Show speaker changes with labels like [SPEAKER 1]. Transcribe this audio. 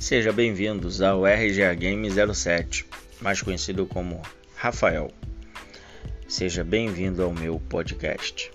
[SPEAKER 1] Seja bem-vindos ao RGA Game 07, mais conhecido como Rafael. Seja bem-vindo ao meu podcast.